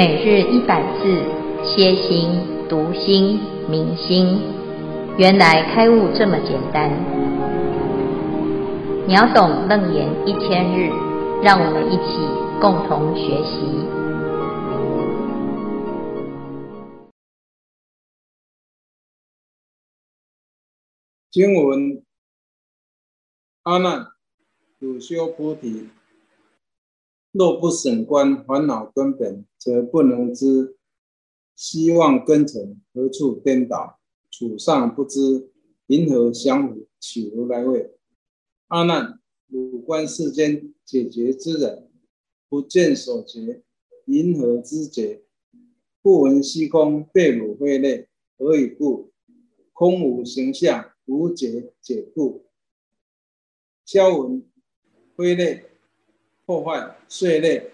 每日一百字，歇心、读心、明心，原来开悟这么简单。秒懂楞严一千日，让我们一起共同学习。经文：阿难，汝修菩提。若不审观烦恼根本，则不能知希望根尘何处颠倒。处上不知，云何降伏取如来位？阿难，汝观世间解决之人，不见所觉，云何知觉？不闻虚空被汝非类，何以故？空无形象，无解解故。消文非类。破坏碎类，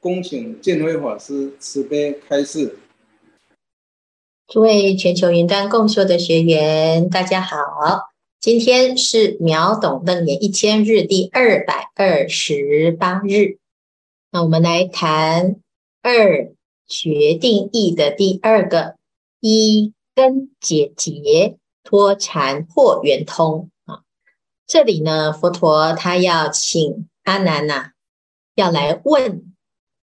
恭请建辉法师慈悲开示。诸位全球云端共修的学员，大家好，今天是秒懂楞严一千日第二百二十八日。那我们来谈二决定义的第二个一根解结脱缠破圆通啊。这里呢，佛陀他要请。阿难呐、啊，要来问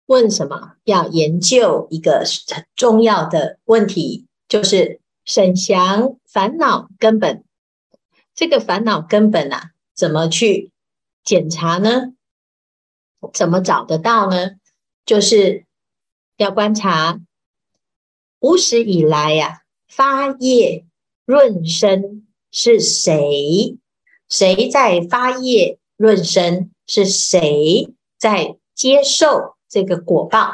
问什么？要研究一个很重要的问题，就是沈祥烦恼根本。这个烦恼根本啊，怎么去检查呢？怎么找得到呢？就是要观察无始以来呀、发业润身是谁？谁在发业润身？是谁在接受这个果报？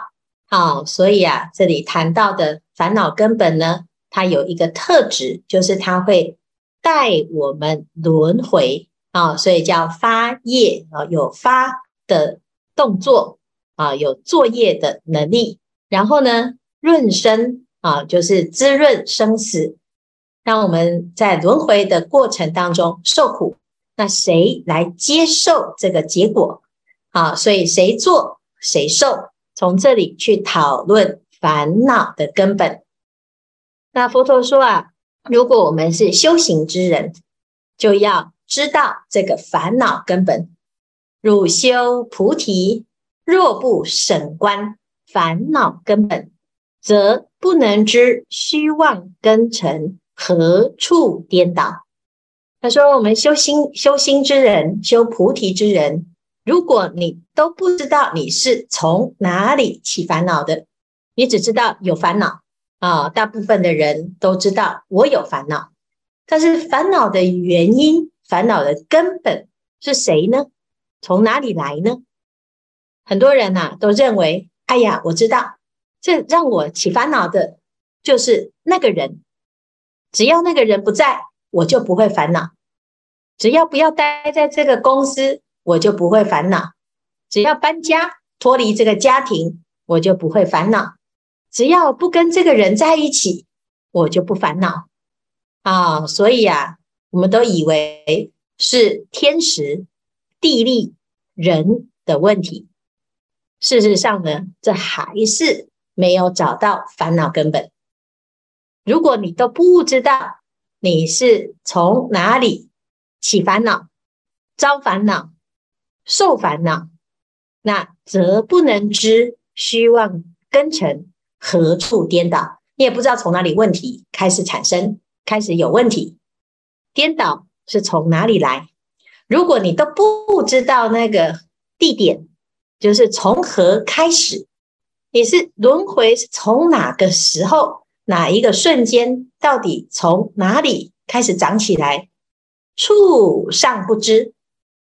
好，所以啊，这里谈到的烦恼根本呢，它有一个特质，就是它会带我们轮回啊，所以叫发业啊，有发的动作啊，有作业的能力。然后呢，润生啊，就是滋润生死，让我们在轮回的过程当中受苦。那谁来接受这个结果？好，所以谁做谁受，从这里去讨论烦恼的根本。那佛陀说啊，如果我们是修行之人，就要知道这个烦恼根本。汝修菩提，若不审观烦恼根本，则不能知虚妄根尘何处颠倒。他说：“我们修心修心之人，修菩提之人，如果你都不知道你是从哪里起烦恼的，你只知道有烦恼啊。大部分的人都知道我有烦恼，但是烦恼的原因、烦恼的根本是谁呢？从哪里来呢？很多人呐、啊、都认为，哎呀，我知道，这让我起烦恼的就是那个人，只要那个人不在。”我就不会烦恼，只要不要待在这个公司，我就不会烦恼；只要搬家脱离这个家庭，我就不会烦恼；只要不跟这个人在一起，我就不烦恼。啊，所以啊，我们都以为是天时、地利、人的问题。事实上呢，这还是没有找到烦恼根本。如果你都不知道，你是从哪里起烦恼、招烦恼、受烦恼？那则不能知虚妄根尘何处颠倒。你也不知道从哪里问题开始产生，开始有问题。颠倒是从哪里来？如果你都不知道那个地点，就是从何开始？你是轮回是从哪个时候？哪一个瞬间，到底从哪里开始长起来？处上不知，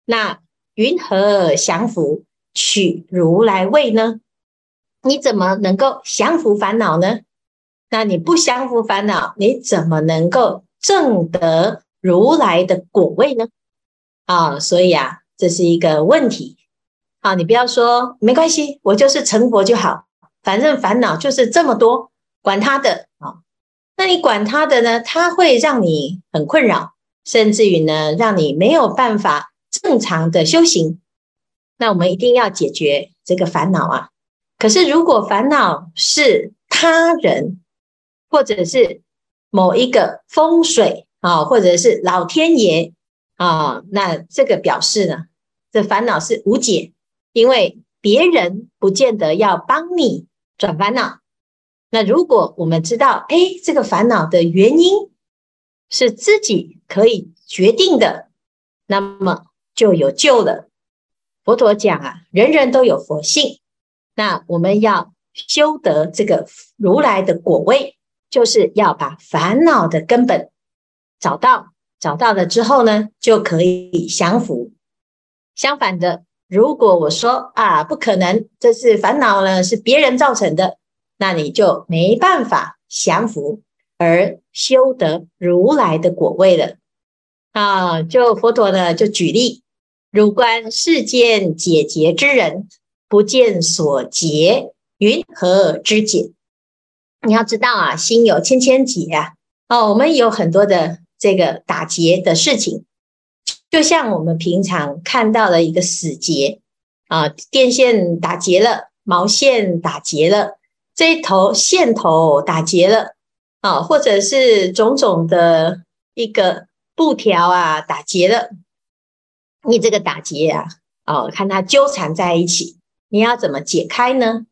那云何降伏取如来位呢？你怎么能够降伏烦恼呢？那你不降伏烦恼，你怎么能够证得如来的果位呢？啊，所以啊，这是一个问题。啊，你不要说没关系，我就是成佛就好，反正烦恼就是这么多。管他的啊，那你管他的呢？他会让你很困扰，甚至于呢，让你没有办法正常的修行。那我们一定要解决这个烦恼啊！可是如果烦恼是他人，或者是某一个风水啊，或者是老天爷啊，那这个表示呢，这烦恼是无解，因为别人不见得要帮你转烦恼。那如果我们知道，哎，这个烦恼的原因是自己可以决定的，那么就有救了。佛陀讲啊，人人都有佛性，那我们要修得这个如来的果位，就是要把烦恼的根本找到，找到了之后呢，就可以降伏。相反的，如果我说啊，不可能，这是烦恼呢，是别人造成的，那你就没办法降伏而修得如来的果位了。啊，就佛陀呢，就举例，汝观世间解结之人，不见所结，云何知解？你要知道啊，心有千千结啊。哦，我们有很多的这个打结的事情。就像我们平常看到的一个死结啊，电线打结了，毛线打结了，这一头线头打结了啊，或者是种种的一个布条啊打结了，你这个打结啊，哦，看它纠缠在一起，你要怎么解开呢？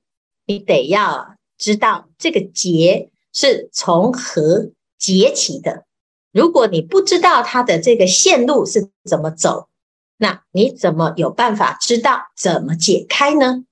你得要知道这个结是从何结起的。如果你不知道它的这个线路是怎么走，那你怎么有办法知道怎么解开呢？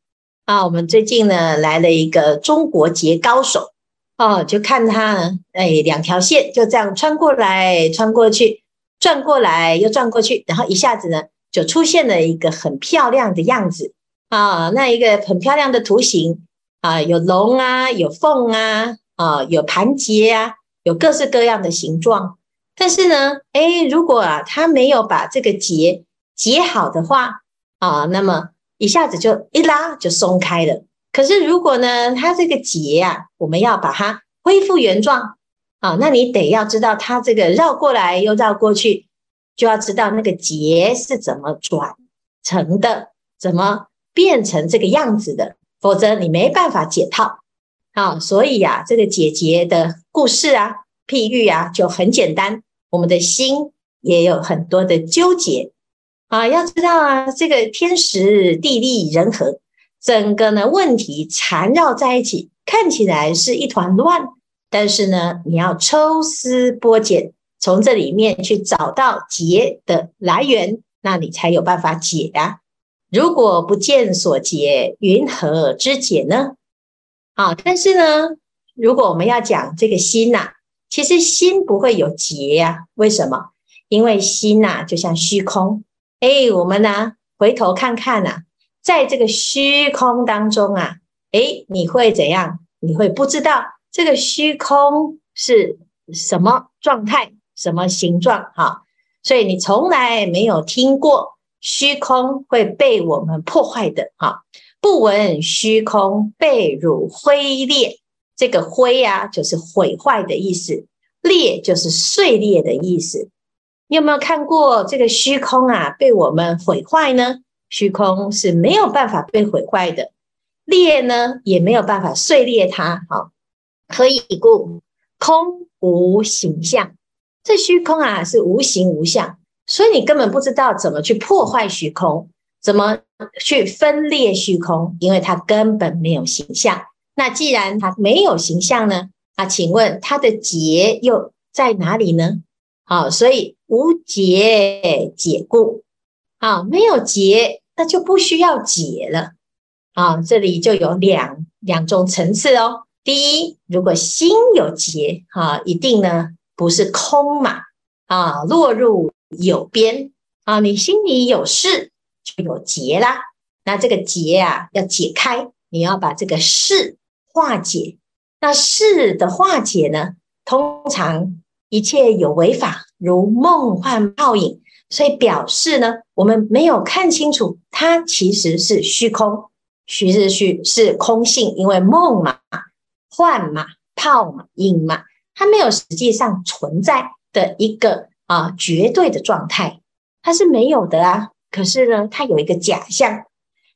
啊，我们最近呢来了一个中国结高手哦，就看他呢，哎，两条线就这样穿过来、穿过去、转过来又转过去，然后一下子呢就出现了一个很漂亮的样子啊，那一个很漂亮的图形啊，有龙啊，有凤啊，啊，有盘结啊，有各式各样的形状。但是呢，哎，如果啊，他没有把这个结结好的话啊，那么一下子就一拉就松开了。可是如果呢，它这个结啊，我们要把它恢复原状啊，那你得要知道它这个绕过来又绕过去，就要知道那个结是怎么转成的，怎么变成这个样子的，否则你没办法解套。啊，所以呀，这个解结的故事啊，譬喻啊，就很简单。我们的心也有很多的纠结啊，要知道啊，这个天时地利人和，整个呢问题缠绕在一起，看起来是一团乱，但是呢，你要抽丝剥茧，从这里面去找到结的来源，那你才有办法解啊。如果不见所结，云何知解呢？啊，但是呢，如果我们要讲这个心呐、其实心不会有结呀、为什么？因为心呐、就像虚空。哎，我们呢，回头看看呐、啊，在这个虚空当中啊，哎，你会怎样？你会不知道这个虚空是什么状态、什么形状？哈，所以你从来没有听过虚空会被我们破坏的。哈，不闻虚空被汝灰裂。这个灰啊，就是毁坏的意思；裂就是碎裂的意思。你有没有看过这个虚空啊，被我们毁坏呢？虚空是没有办法被毁坏的，裂呢也没有办法碎裂它。好，何以故？空无形象。这虚空啊是无形无相，所以你根本不知道怎么去破坏虚空，怎么去分裂虚空，因为它根本没有形象。那既然它没有形象呢？啊，请问它的结又在哪里呢？好，所以无结解故，好，没有结，那就不需要解了。啊，这里就有两两种层次哦。第一，如果心有结，哈，一定呢不是空嘛，啊，落入有边啊，你心里有事就有结啦。那这个结啊要解开，你要把这个事。化解，那事的化解呢？通常一切有为法，如梦幻泡影，所以表示呢，我们没有看清楚，它其实是虚空，虚是虚是空性，因为梦嘛、幻嘛、泡嘛、影嘛，它没有实际上存在的一个啊绝对的状态，它是没有的啊。可是呢，它有一个假象，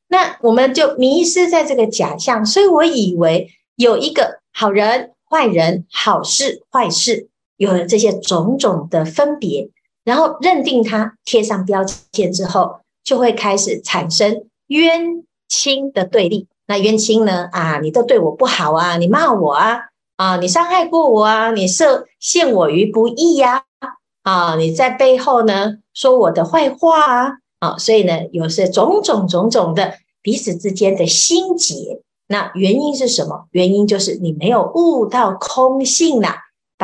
那我们就迷失在这个假象，所以我以为有一个好人、坏人、好事、坏事，有了这些种种的分别，然后认定它，贴上标签之后，就会开始产生冤亲的对立。那冤亲呢？啊，你都对我不好啊，你骂我啊，啊，你伤害过我啊，你设陷我于不义呀，啊，你在背后呢说我的坏话啊，啊，所以呢，有些种种种种的彼此之间的心结。那原因是什么？原因就是你没有悟到空性呐，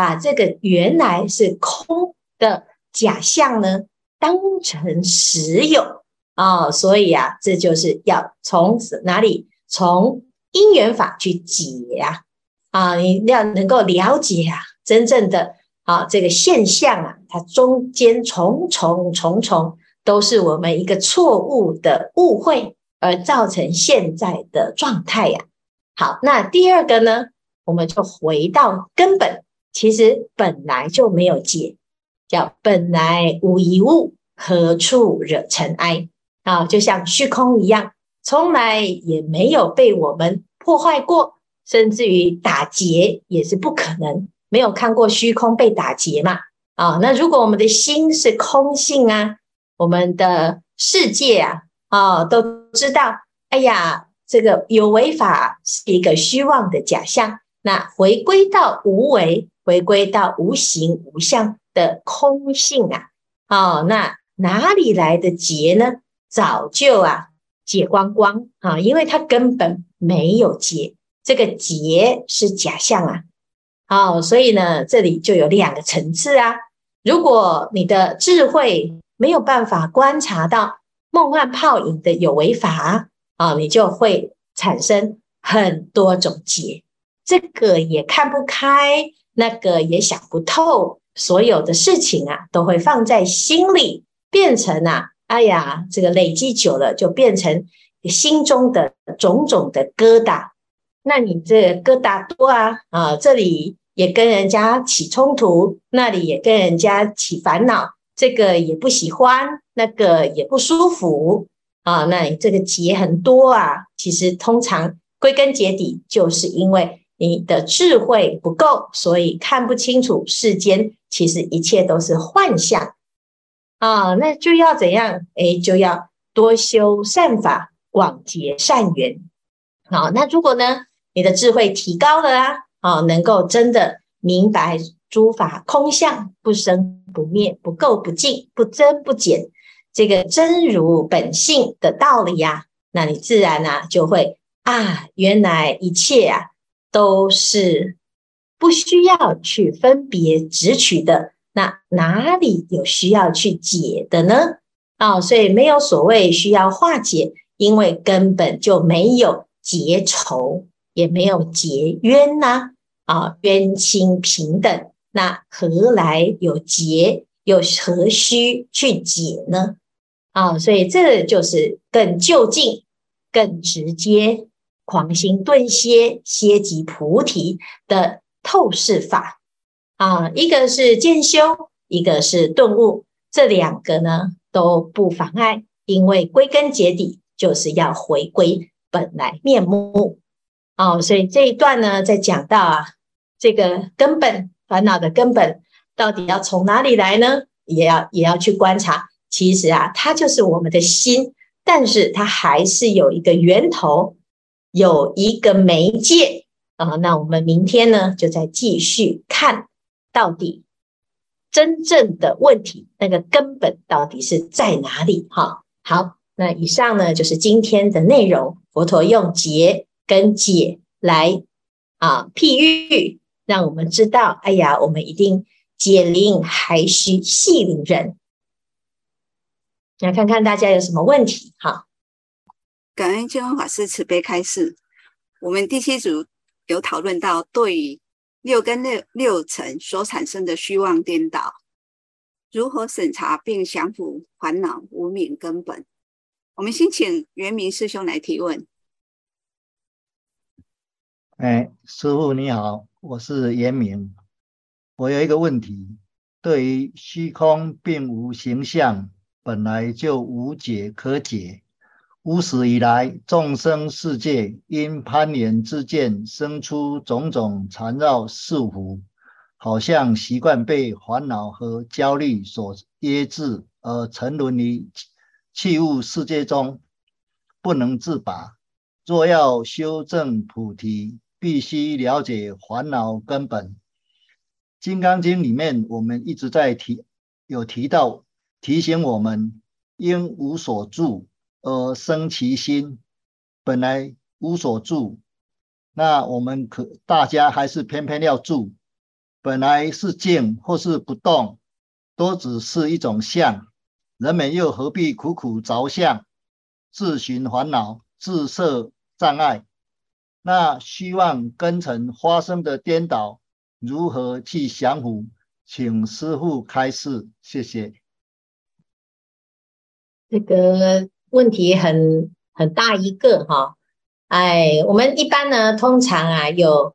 把这个原来是空的假象呢当成实有啊，所以啊，这就是要从哪里？从因缘法去解呀，啊，你要能够了解啊，真正的啊这个现象啊，它中间重重重重都是我们一个错误的误会而造成现在的状态呀。好，那第二个呢，我们就回到根本，其实本来就没有结，叫本来无一物，何处惹尘埃啊，就像虚空一样。从来也没有被我们破坏过，甚至于打结也是不可能。没有看过虚空被打结嘛？啊，那如果我们的心是空性啊，我们的世界啊，啊，都知道，哎呀，这个有为法是一个虚妄的假象。那回归到无为，回归到无形无相的空性啊，哦，那哪里来的结呢？早就啊。解光光啊，因为它根本没有结，这个结是假象啊。好，所以呢，这里就有两个层次啊。如果你的智慧没有办法观察到梦幻泡影的有为法啊，你就会产生很多种结，这个也看不开，那个也想不透，所有的事情啊，都会放在心里，变成啊。哎呀，这个累积久了，就变成心中的种种的疙瘩。那你这疙瘩多啊啊，这里也跟人家起冲突，那里也跟人家起烦恼，这个也不喜欢，那个也不舒服啊。那你这个结很多啊，其实通常归根结底，就是因为你的智慧不够，所以看不清楚世间，其实一切都是幻象。啊，那就要怎样？哎，就要多修善法，广结善缘。好，那如果呢，你的智慧提高了啊，啊，能够真的明白诸法空相，不生不灭，不垢不净，不增不减，这个真如本性的道理呀，那你自然呢就会啊，原来一切啊都是不需要去分别执取的。那哪里有需要去解的呢？啊、所以没有所谓需要化解，因为根本就没有结仇，也没有结冤呐、啊。冤亲平等，那何来有结？又何须去解呢？啊、所以这就是更就近、更直接、狂心顿歇、歇即菩提的透视法。啊，一个是渐修，一个是顿悟，这两个呢都不妨碍，因为归根结底就是要回归本来面目。哦，所以这一段呢，在讲到啊，这个根本烦恼的根本到底要从哪里来呢？也要也要去观察。其实啊，它就是我们的心，但是它还是有一个源头，有一个媒介啊。那我们明天呢，就再继续看。到底真正的问题，那个根本到底是在哪里？哈，好，那以上呢就是今天的内容。佛陀用结跟解来啊譬喻，让我们知道，哎呀，我们一定解铃还须系铃人。来看看大家有什么问题？哈，感恩金光法师慈悲开示。我们第七组有讨论到对于。六根六六尘所产生的虚妄颠倒，如何审查并降伏烦恼无明根本？我们先请圆明师兄来提问。哎，师父你好，我是圆明。我有一个问题：对于虚空并无形象，本来就无解可解，无始以来，众生世界因攀缘之见，生出种种缠绕束缚，好像习惯被烦恼和焦虑所挟制，而沉沦于器物世界中，不能自拔。若要修正菩提，必须了解烦恼根本。《金刚经》里面，我们一直在提，有提到提醒我们，应无所住。而生其心，本来无所住，那我们可大家还是偏偏要住。本来是静或是不动，都只是一种相，人们又何必苦苦着相，自寻烦恼，自设障碍？那虚妄根尘发生的颠倒，如何去降伏？请师父开示，谢谢。这个。问题很很大一个哈，哎，我们一般呢，通常啊，有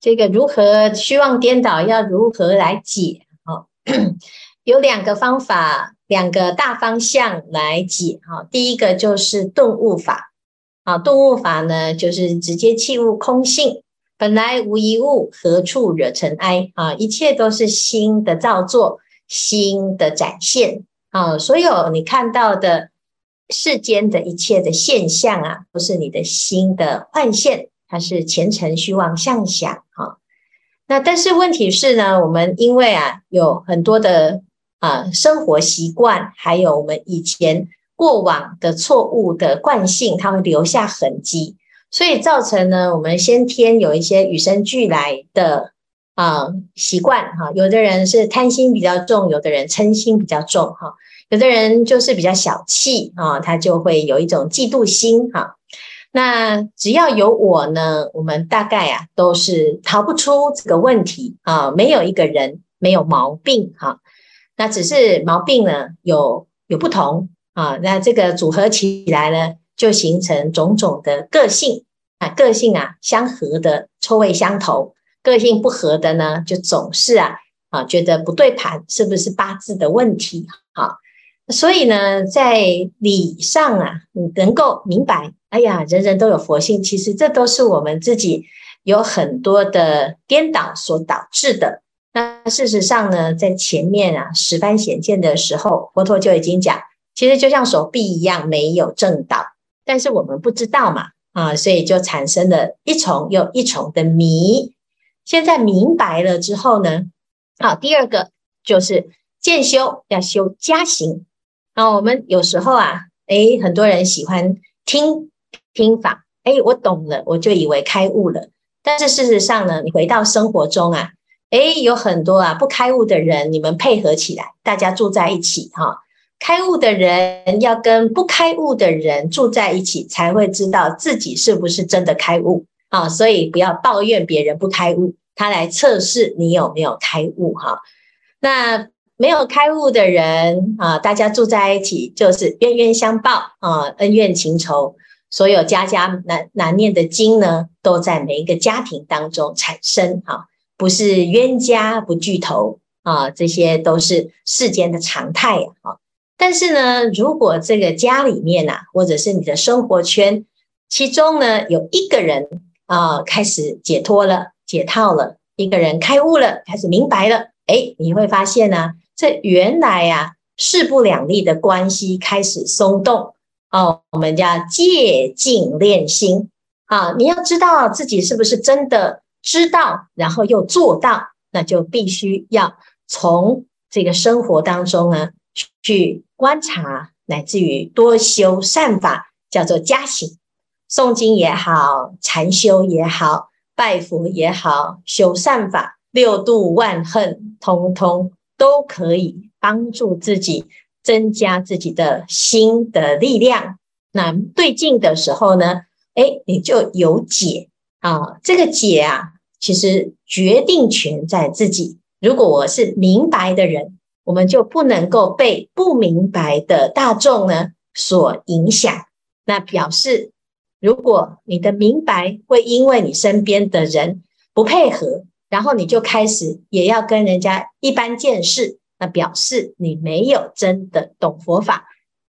这个如何虚妄颠倒，要如何来解？哈，有两个方法，两个大方向来解。哈，第一个就是顿悟法，啊，顿悟法呢，就是直接弃悟空性，本来无一物，何处惹尘埃？啊，一切都是心的造作，心的展现。啊，所有你看到的。世间的一切的现象啊，都是你的心的幻现，它是前尘虚妄相想哈。那但是问题是呢，我们因为啊有很多的啊生活习惯，还有我们以前过往的错误的惯性，它会留下痕迹，所以造成呢我们先天有一些与生俱来的啊习惯哈。有的人是贪心比较重，有的人嗔心比较重哈。有的人就是比较小气啊，他就会有一种嫉妒心哈。那只要有我呢，我们大概啊都是逃不出这个问题啊。没有一个人没有毛病哈，那只是毛病呢有有不同啊。那这个组合起来呢，就形成种种的个性啊。个性啊相合的臭味相投，个性不合的呢，就总是啊啊觉得不对盘，是不是八字的问题啊？所以呢，在理上啊，你能够明白，哎呀，人人都有佛性，其实这都是我们自己有很多的颠倒所导致的。那事实上呢，在前面啊十番显见的时候，佛陀就已经讲，其实就像手臂一样没有正道，但是我们不知道嘛，啊，所以就产生了一重又一重的迷。现在明白了之后呢，好，第二个就是渐修要修加行。那我们有时候啊，诶，很多人喜欢听听法，诶，我懂了，我就以为开悟了。但是事实上呢，你回到生活中啊，诶，有很多啊不开悟的人，你们配合起来，大家住在一起哈。开悟的人要跟不开悟的人住在一起，才会知道自己是不是真的开悟啊。所以不要抱怨别人不开悟，他来测试你有没有开悟哈。那。没有开悟的人啊，大家住在一起就是冤冤相报啊，恩怨情仇，所有家家难难念的经呢，都在每一个家庭当中产生啊，不是冤家不聚头啊，这些都是世间的常态啊。但是呢，如果这个家里面呐，或者是你的生活圈，其中呢有一个人啊开始解脱了、解套了，一个人开悟了，开始明白了，诶，你会发现呢。这原来呀，势不两立的关系开始松动哦。我们叫借静练心啊，你要知道自己是不是真的知道，然后又做到，那就必须要从这个生活当中呢去观察，乃至于多修善法，叫做加行。诵经也好，禅修也好，拜佛也好，修善法，六度万恨，通通。都可以帮助自己增加自己的心的力量。那对镜的时候呢，诶，你就有解啊。这个解啊，其实决定权在自己。如果我是明白的人，我们就不能够被不明白的大众呢所影响。那表示，如果你的明白会因为你身边的人不配合。然后你就开始也要跟人家一般见识，那表示你没有真的懂佛法。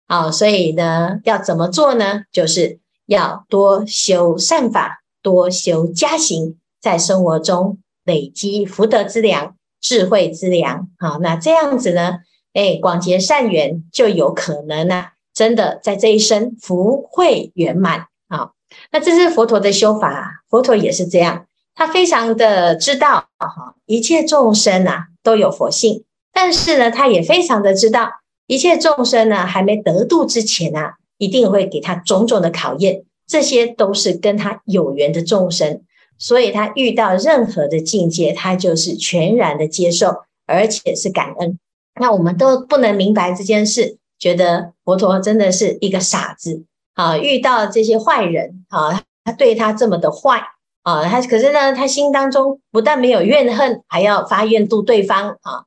啊，所以呢，要怎么做呢？就是要多修善法，多修加行，在生活中累积福德之粮、智慧之粮。好，那这样子呢，哎，广结善缘就有可能呢、真的在这一生福慧圆满。好，那这是佛陀的修法，佛陀也是这样，他非常的知道哈，一切众生啊都有佛性，但是呢，他也非常的知道。一切众生呢，还没得度之前啊，一定会给他种种的考验，这些都是跟他有缘的众生，所以他遇到任何的境界，他就是全然的接受，而且是感恩。那我们都不能明白这件事，觉得佛陀真的是一个傻子啊！遇到这些坏人啊，他对他这么的坏啊，他可是呢，他心当中不但没有怨恨，还要发愿度对方啊。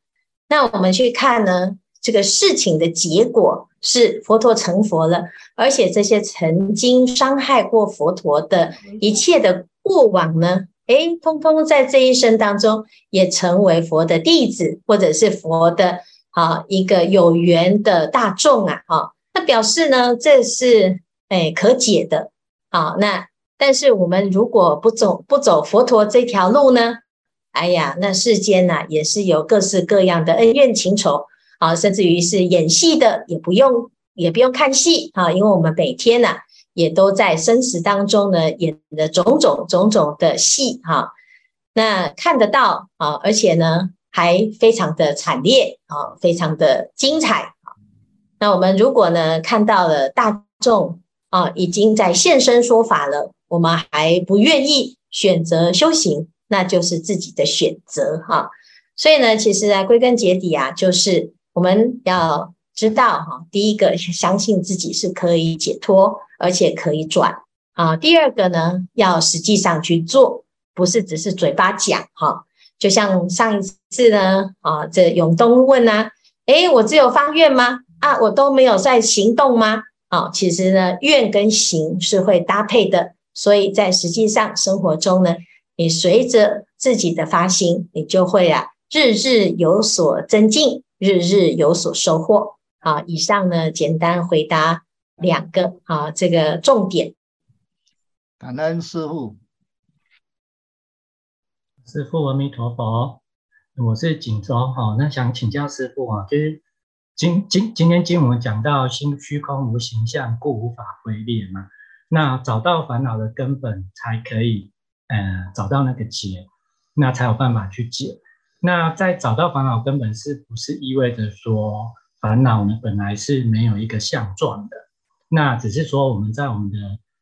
那我们去看呢？这个事情的结果是佛陀成佛了，而且这些曾经伤害过佛陀的一切的过往呢，诶，通通在这一生当中也成为佛的弟子，或者是佛的啊一个有缘的大众啊，啊，那表示呢，这是诶可解的啊。那但是我们如果不走不走佛陀这条路呢，哎呀，那世间呐、也是有各式各样的恩怨情仇。啊，甚至于是演戏的也不用，也不用看戏啊，因为我们每天呢、啊、也都在生死当中呢演的种种种种的戏哈，那看得到啊，而且呢还非常的惨烈啊，非常的精彩啊。那我们如果呢看到了大众啊已经在现身说法了，我们还不愿意选择修行，那就是自己的选择哈。所以呢，其实啊归根结底啊就是。我们要知道哈，第一个相信自己是可以解脱，而且可以转啊。第二个呢，要实际上去做，不是只是嘴巴讲哈。就像上一次呢啊，这永东问呢，诶，我只有发愿吗？啊，我都没有在行动吗？啊，其实呢，愿跟行是会搭配的，所以在实际上生活中呢，你随着自己的发心，你就会啊，日日有所增进。日日有所收获。好，以上呢，简单回答两个啊，这个重点。感恩师父，师父阿弥陀佛，我是锦州哈，那想请教师父啊，就是今今今天经文讲到心虚空无形象，故无法挥裂嘛。那找到烦恼的根本，才可以呃找到那个结，那才有办法去解。那在找到烦恼根本，是不是意味着说烦恼呢本来是没有一个相状的？那只是说我们在我们的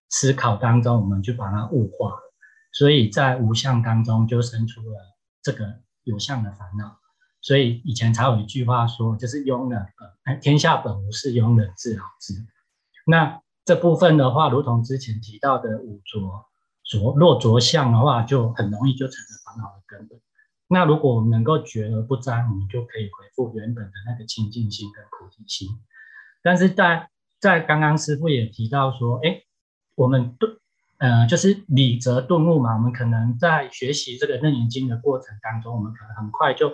思考当中，我们就把它物化了，所以在无相当中就生出了这个有相的烦恼。所以以前才有一句话说，就是庸人呃，天下本无事，庸人自扰之。那这部分的话，如同之前提到的五浊浊若浊相的话，就很容易就成了烦恼的根本。那如果我们能够觉而不沾，我们就可以恢复原本的那个清净心跟菩提心。但是在在刚刚师傅也提到说，哎，我们顿，呃，就是理则顿悟嘛。我们可能在学习这个楞严经的过程当中，我们可能很快就，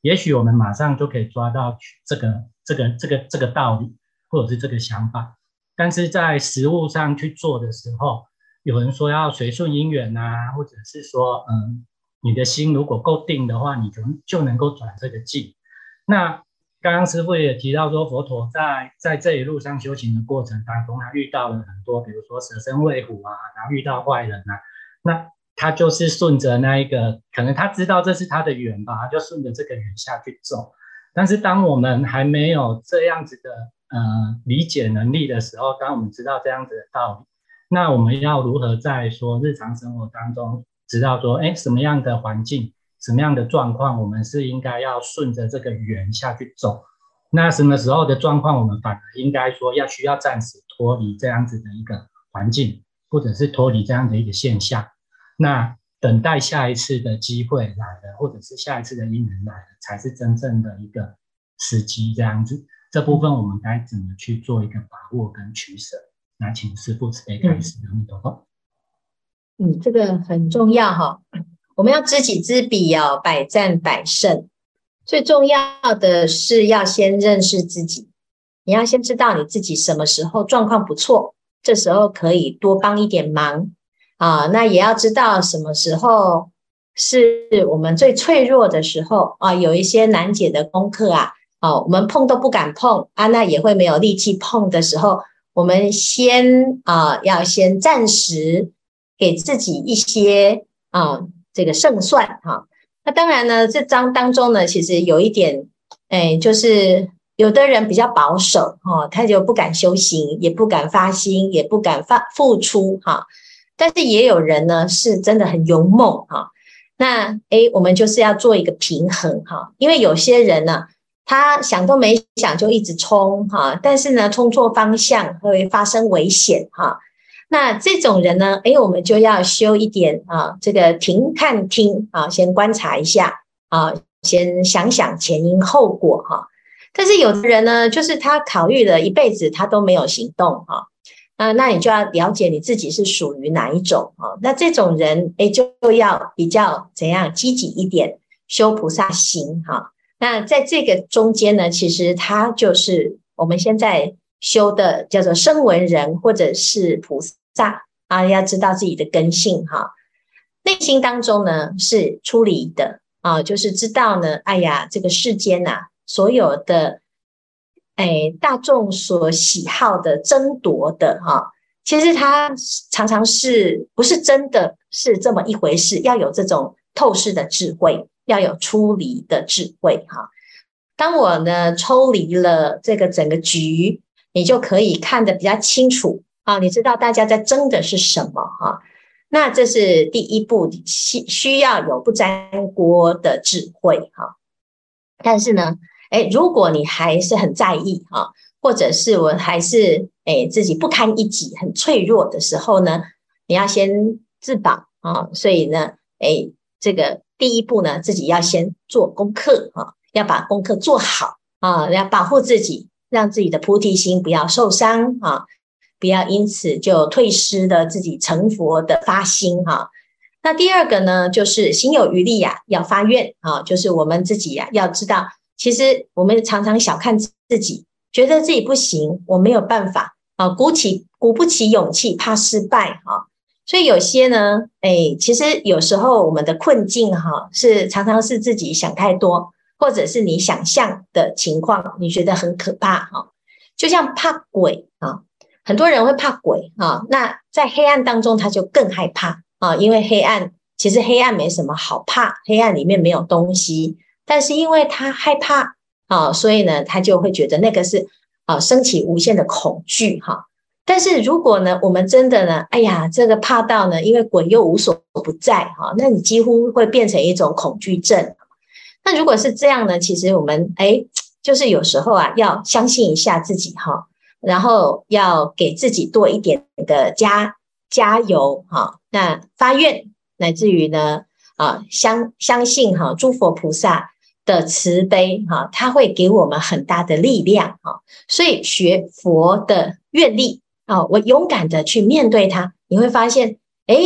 也许我们马上就可以抓到这个这个这个这个道理，或者是这个想法。但是在实物上去做的时候，有人说要随顺因缘啊，或者是说，嗯。你的心如果够定的话，你就就能够转这个境。那刚刚师傅也提到说，佛陀在在这一路上修行的过程当中，他遇到了很多，比如说舍身喂虎啊，然后遇到坏人啊，那他就是顺着那一个，可能他知道这是他的缘吧，他就顺着这个缘下去走。但是当我们还没有这样子的呃理解能力的时候，当我们知道这样子的道理，那我们要如何在说日常生活当中？知道说，哎，什么样的环境，什么样的状况，我们是应该要顺着这个缘下去走。那什么时候的状况，我们反而应该说要需要暂时脱离这样子的一个环境，或者是脱离这样的一个现象。那等待下一次的机会来了，或者是下一次的因缘来了，才是真正的一个时机。这样子，这部分我们该怎么去做一个把握跟取舍？那请师傅慈悲开始，阿弥陀佛。嗯，这个很重要哈。我们要知己知彼哦，百战百胜。最重要的是要先认识自己你要先知道你自己什么时候状况不错，这时候可以多帮一点忙啊。那也要知道什么时候是我们最脆弱的时候啊，有一些难解的功课啊，哦，我们碰都不敢碰啊，那也会没有力气碰的时候，我们先啊，要先暂时给自己一些啊，这个胜算哈。那当然呢，这章当中呢，其实有一点，哎，就是。有的人比较保守，哈，他就不敢修行，也不敢发心，也不敢发付出，哈。但是也有人呢，是真的很勇猛，哈。那诶，我们就是要做一个平衡，哈。因为有些人呢，他想都没想就一直冲，哈。但是呢，冲错方向会发生危险，哈。那这种人呢，诶，我们就要修一点啊，这个停看听啊，先观察一下啊，先想想前因后果，哈。但是有的人呢，就是他考虑了一辈子，他都没有行动哈。啊，那你就要了解你自己是属于哪一种啊？那这种人，哎，就要比较怎样积极一点，修菩萨行哈。那在这个中间呢，其实他就是我们现在修的叫做声闻人或者是菩萨啊，要知道自己的根性哈。内心当中呢是出离的啊，就是知道呢，哎呀，这个世间呐。所有的，哎，大众所喜好的争夺的哈，其实它常常是不是真的是这么一回事？要有这种透视的智慧，要有出离的智慧哈。当我呢抽离了这个整个局，你就可以看得比较清楚啊。你知道大家在争的是什么哈？那这是第一步，需需要有不沾锅的智慧哈。但是呢，哎，如果你还是很在意啊，或者是我还是哎自己不堪一击、很脆弱的时候呢，你要先自保啊。所以呢，哎，这个第一步呢，自己要先做功课啊，要把功课做好啊，要保护自己，让自己的菩提心不要受伤啊，不要因此就退失了自己成佛的发心哈。那第二个呢，就是心有余力呀，要发愿啊，就是我们自己呀，要知道。其实我们常常小看自己，觉得自己不行，我没有办法啊，鼓起鼓不起勇气，怕失败啊。所以有些呢，哎，其实有时候我们的困境哈，是常常是自己想太多，或者是你想象的情况，你觉得很可怕哈。就像怕鬼啊，很多人会怕鬼啊，那在黑暗当中他就更害怕啊，因为黑暗其实黑暗没什么好怕，黑暗里面没有东西。但是因为他害怕啊，所以呢，他就会觉得那个是啊，升起无限的恐惧哈。但是如果呢，我们真的呢，哎呀，这个怕到呢，因为鬼又无所不在哈，那你几乎会变成一种恐惧症。那如果是这样呢，其实我们哎，就是有时候啊，要相信一下自己哈，然后要给自己多一点的加加油哈。那发愿乃至于呢啊，相相信哈，诸佛菩萨。的慈悲哈，他会给我们很大的力量哈，所以学佛的愿力啊，我勇敢的去面对它，你会发现，哎，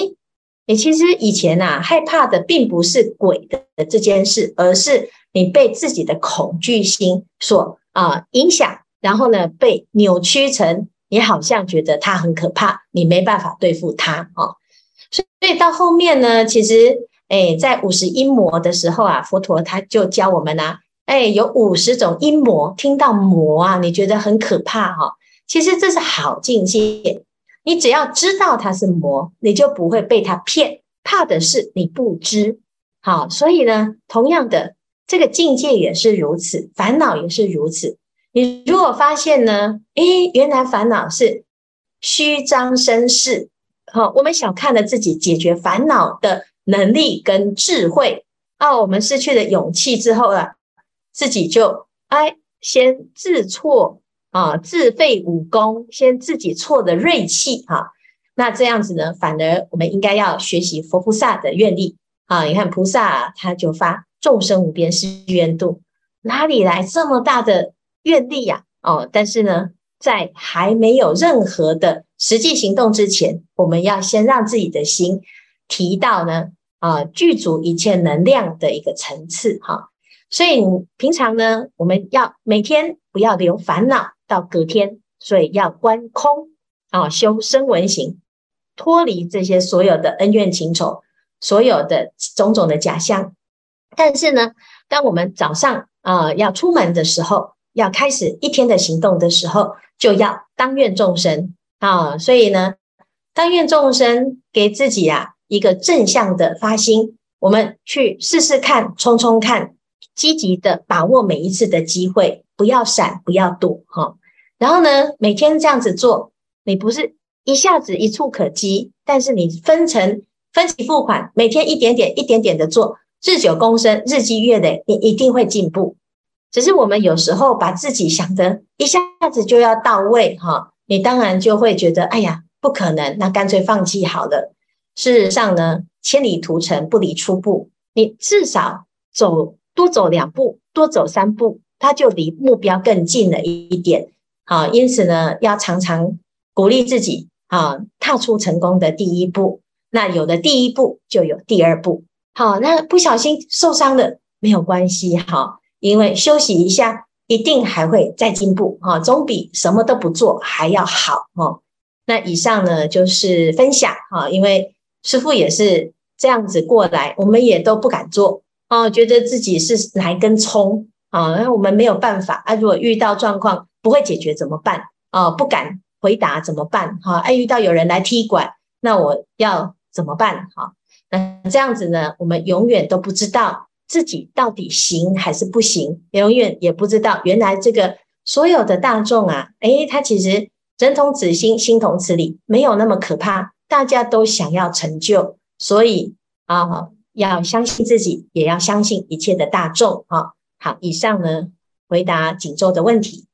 你其实以前呐害怕的并不是鬼的这件事，而是你被自己的恐惧心所啊影响，然后呢被扭曲成你好像觉得它很可怕，你没办法对付它啊，所以到后面呢，其实。哎，在五十阴魔的时候啊，佛陀他就教我们啊，哎，有五十种阴魔，听到魔啊，你觉得很可怕哈？其实这是好境界，你只要知道它是魔，你就不会被它骗。怕的是你不知，好，所以呢，同样的这个境界也是如此，烦恼也是如此。你如果发现呢，哎，原来烦恼是虚张声势，好，我们小看了自己解决烦恼的。能力跟智慧啊，我们失去了勇气之后啊，自己就哎，先自错啊，自废武功，先自己挫的锐气哈。那这样子呢，反而我们应该要学习佛菩萨的愿力啊。你看菩萨他就发众生无边誓愿度，哪里来这么大的愿力呀？哦，但是呢，在还没有任何的实际行动之前，我们要先让自己的心。提到呢，啊，具足一切能量的一个层次哈，所以平常呢，我们要每天不要留烦恼到隔天，所以要观空啊，修身闻行，脱离这些所有的恩怨情仇，所有的种种的假象。但是呢，当我们早上啊、要出门的时候，要开始一天的行动的时候，就要当愿众生啊。所以呢，当愿众生给自己啊一个正向的发心，我们去试试看，冲冲看，积极的把握每一次的机会，不要闪，不要躲哈。然后呢，每天这样子做，你不是一下子一触可及，但是你分成分期付款，每天一点点、一点点的做。日久功深，日积月累，你一定会进步。只是我们有时候把自己想得一下子就要到位，哈，你当然就会觉得，哎呀，不可能，那干脆放弃好了。事实上呢，千里途程不离初步，你至少走多走两步，多走三步，它就离目标更近了一点。好，因此呢，要常常鼓励自己，啊，踏出成功的第一步。那有了第一步，就有第二步。好，那不小心受伤了没有关系哈，因为休息一下，一定还会再进步哈，总比什么都不做还要好哦。那以上呢就是分享哈，因为师傅也是这样子过来，我们也都不敢做啊，觉得自己是来根葱啊，那我们没有办法啊。如果遇到状况不会解决怎么办啊？不敢回答怎么办哈？哎，遇到有人来踢馆，那我要怎么办哈？那这样子呢，我们永远都不知道自己到底行还是不行，永远也不知道原来这个所有的大众啊，诶，他其实人同此心，心同此理，没有那么可怕。大家都想要成就，所以啊，要相信自己，也要相信一切的大众啊。好，以上呢，回答锦州的问题。